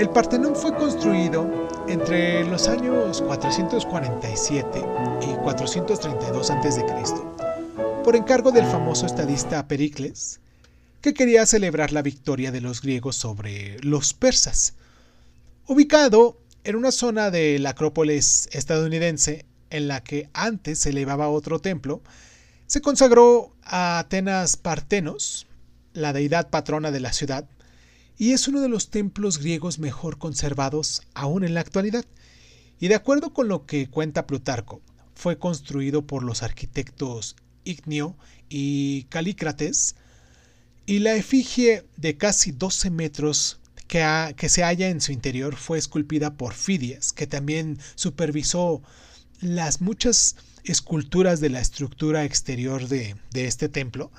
El Partenón fue construido entre los años 447 y 432 a.C. por encargo del famoso estadista Pericles, que quería celebrar la victoria de los griegos sobre los persas. Ubicado en una zona de la Acrópolis estadounidense en la que antes se elevaba otro templo, se consagró a Atenas Partenos, la deidad patrona de la ciudad, y es uno de los templos griegos mejor conservados aún en la actualidad. Y de acuerdo con lo que cuenta Plutarco, fue construido por los arquitectos Ignio y Calícrates, y la efigie de casi 12 metros que, que, se halla en su interior fue esculpida por Fidias, que también supervisó las muchas esculturas de la estructura exterior de este templo,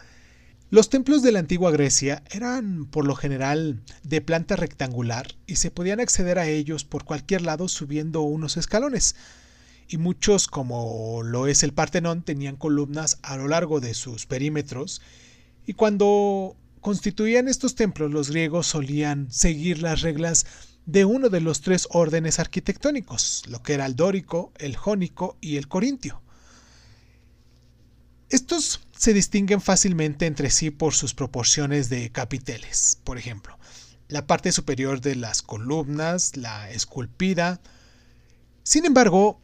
los templos de la antigua Grecia eran por lo general de planta rectangular y se podían acceder a ellos por cualquier lado subiendo unos escalones. Y muchos, como lo es el Partenón, tenían columnas a lo largo de sus perímetros. Y cuando constituían estos templos, los griegos solían seguir las reglas de uno de los tres órdenes arquitectónicos, lo que era el dórico, el jónico y el corintio. Estos se distinguen fácilmente entre sí por sus proporciones de capiteles, por ejemplo, la parte superior de las columnas, la esculpida. Sin embargo,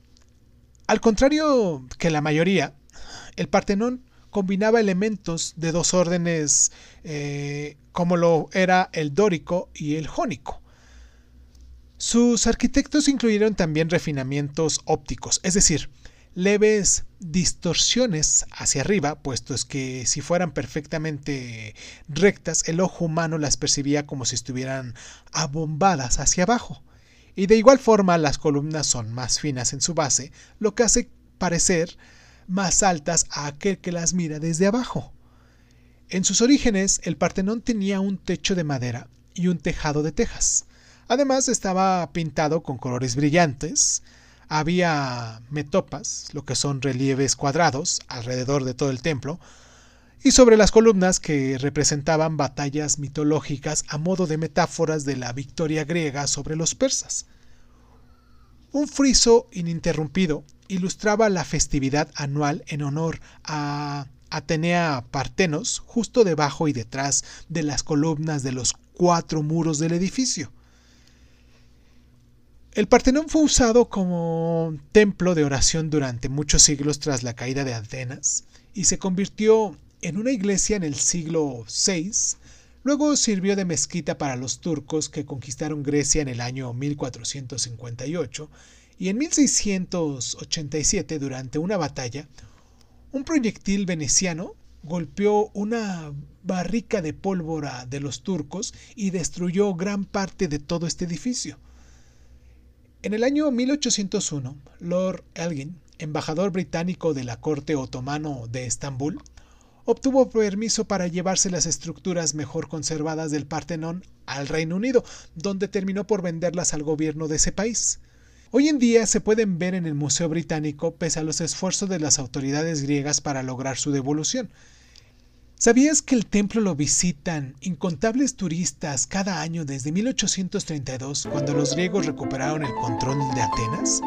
al contrario que la mayoría, el Partenón combinaba elementos de dos órdenes eh, como lo era el dórico y el jónico. Sus arquitectos incluyeron también refinamientos ópticos, es decir, leves distorsiones hacia arriba, puesto es que si fueran perfectamente rectas, el ojo humano las percibía como si estuvieran abombadas hacia abajo. Y de igual forma las columnas son más finas en su base, lo que hace parecer más altas a aquel que las mira desde abajo. En sus orígenes, el Partenón tenía un techo de madera y un tejado de tejas. Además, estaba pintado con colores brillantes, había metopas, lo que son relieves cuadrados, alrededor de todo el templo, y sobre las columnas que representaban batallas mitológicas a modo de metáforas de la victoria griega sobre los persas. Un friso ininterrumpido ilustraba la festividad anual en honor a Atenea Partenos justo debajo y detrás de las columnas de los cuatro muros del edificio. El Partenón fue usado como templo de oración durante muchos siglos tras la caída de Atenas y se convirtió en una iglesia en el siglo VI. Luego sirvió de mezquita para los turcos que conquistaron Grecia en el año 1458 y en 1687 durante una batalla un proyectil veneciano golpeó una barrica de pólvora de los turcos y destruyó gran parte de todo este edificio. En el año 1801, Lord Elgin, embajador británico de la corte otomano de Estambul, obtuvo permiso para llevarse las estructuras mejor conservadas del Partenón al Reino Unido, donde terminó por venderlas al gobierno de ese país. Hoy en día se pueden ver en el Museo Británico pese a los esfuerzos de las autoridades griegas para lograr su devolución. ¿Sabías que el templo lo visitan incontables turistas cada año desde 1832, cuando los griegos recuperaron el control de Atenas?